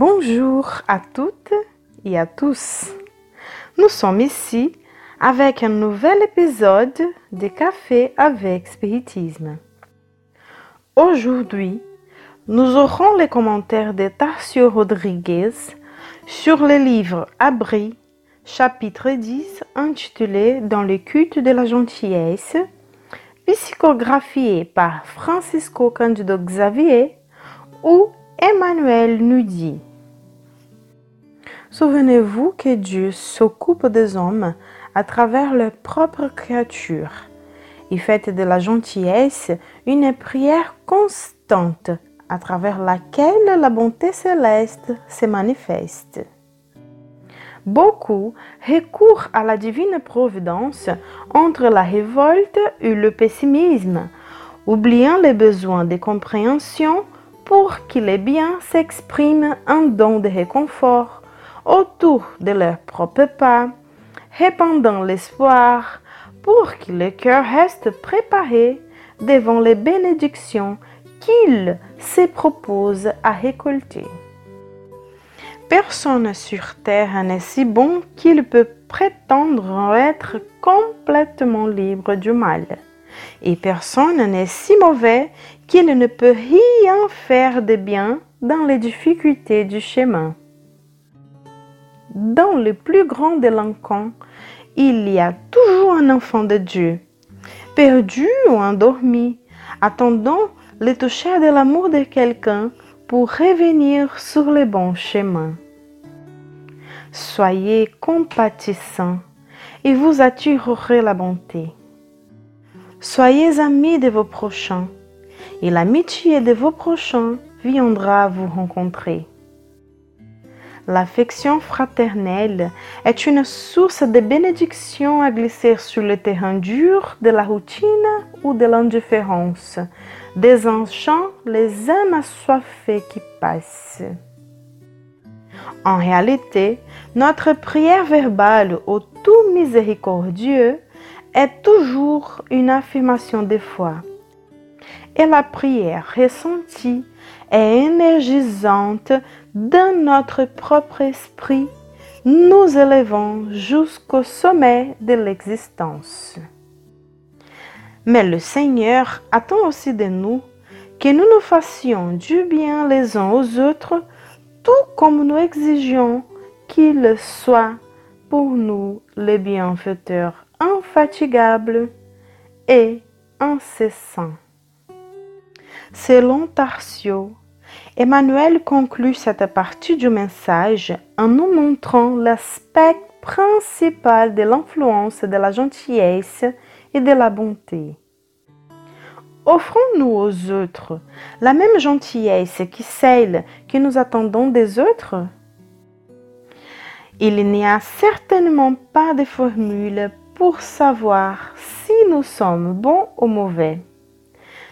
Bonjour à toutes et à tous. Nous sommes ici avec un nouvel épisode de Café avec Spiritisme. Aujourd'hui, nous aurons les commentaires de Tarcio Rodriguez sur le livre Abri, chapitre 10, intitulé Dans le culte de la gentillesse, psychographié par Francisco Candido Xavier ou Emmanuel nous dit Souvenez-vous que Dieu s'occupe des hommes à travers leurs propres créatures. Il fait de la gentillesse une prière constante à travers laquelle la bonté céleste se manifeste. Beaucoup recourent à la divine providence entre la révolte et le pessimisme, oubliant les besoins de compréhension pour que les biens s'expriment en don de réconfort autour de leur propre pas, répandant l'espoir pour que le cœur reste préparé devant les bénédictions qu'il se propose à récolter. Personne sur terre n'est si bon qu'il peut prétendre être complètement libre du mal et personne n'est si mauvais qu'il ne peut rien faire de bien dans les difficultés du chemin. Dans le plus grand délinquant, il y a toujours un enfant de Dieu, perdu ou endormi, attendant le toucher de l'amour de quelqu'un pour revenir sur le bon chemin. Soyez compatissants et vous attirerez la bonté. Soyez amis de vos prochains, et l'amitié de vos prochains viendra vous rencontrer. L'affection fraternelle est une source de bénédiction à glisser sur le terrain dur de la routine ou de l'indifférence, désenchant les âmes assoiffées qui passent. En réalité, notre prière verbale au tout miséricordieux est toujours une affirmation de foi. Et la prière ressentie est énergisante dans notre propre esprit, nous élevant jusqu'au sommet de l'existence. Mais le Seigneur attend aussi de nous que nous nous fassions du bien les uns aux autres, tout comme nous exigeons qu'il soit pour nous les bienfaiteurs infatigable et incessant. Selon Tarsio, Emmanuel conclut cette partie du message en nous montrant l'aspect principal de l'influence de la gentillesse et de la bonté. Offrons-nous aux autres la même gentillesse qui celle que nous attendons des autres? Il n'y a certainement pas de formule pour savoir si nous sommes bons ou mauvais.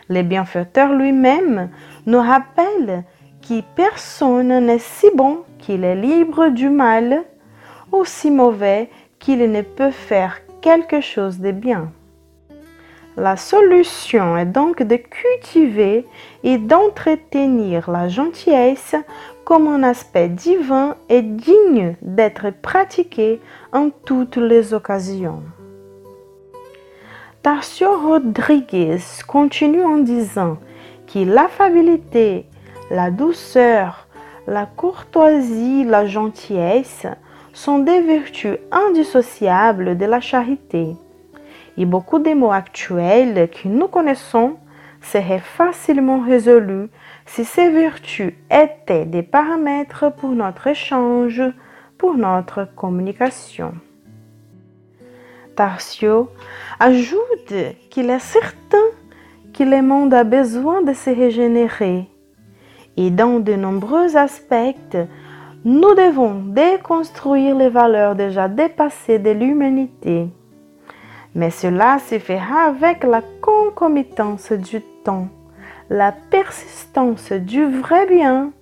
Le bienfaiteur lui-même nous rappelle que personne n'est si bon qu'il est libre du mal ou si mauvais qu'il ne peut faire quelque chose de bien. La solution est donc de cultiver et d'entretenir la gentillesse comme un aspect divin et digne d'être pratiqué en toutes les occasions. Tarcio Rodriguez continue en disant que l'affabilité, la douceur, la courtoisie, la gentillesse sont des vertus indissociables de la charité. Et beaucoup des mots actuels que nous connaissons seraient facilement résolus si ces vertus étaient des paramètres pour notre échange, pour notre communication. Tarcio ajoute qu'il est certain que le monde a besoin de se régénérer et dans de nombreux aspects, nous devons déconstruire les valeurs déjà dépassées de l'humanité. Mais cela se fera avec la concomitance du temps, la persistance du vrai bien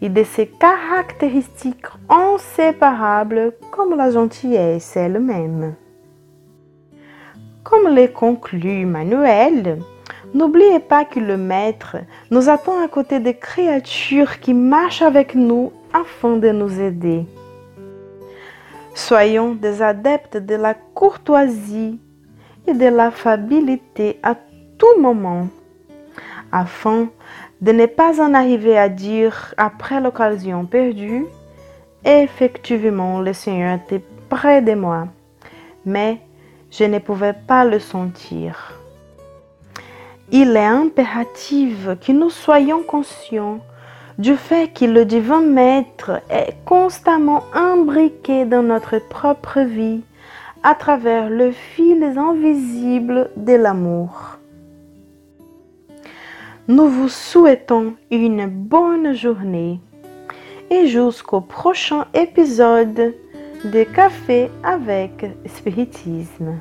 et de ses caractéristiques inséparables comme la gentillesse elle-même. Comme le conclut Manuel, n'oubliez pas que le Maître nous attend à côté des créatures qui marchent avec nous afin de nous aider. Soyons des adeptes de la courtoisie et de l'affabilité à tout moment, afin de ne pas en arriver à dire après l'occasion perdue, effectivement le Seigneur était près de moi, mais je ne pouvais pas le sentir. Il est impératif que nous soyons conscients du fait que le divin maître est constamment imbriqué dans notre propre vie à travers le fil invisible de l'amour. Nous vous souhaitons une bonne journée et jusqu'au prochain épisode de Café avec Spiritisme.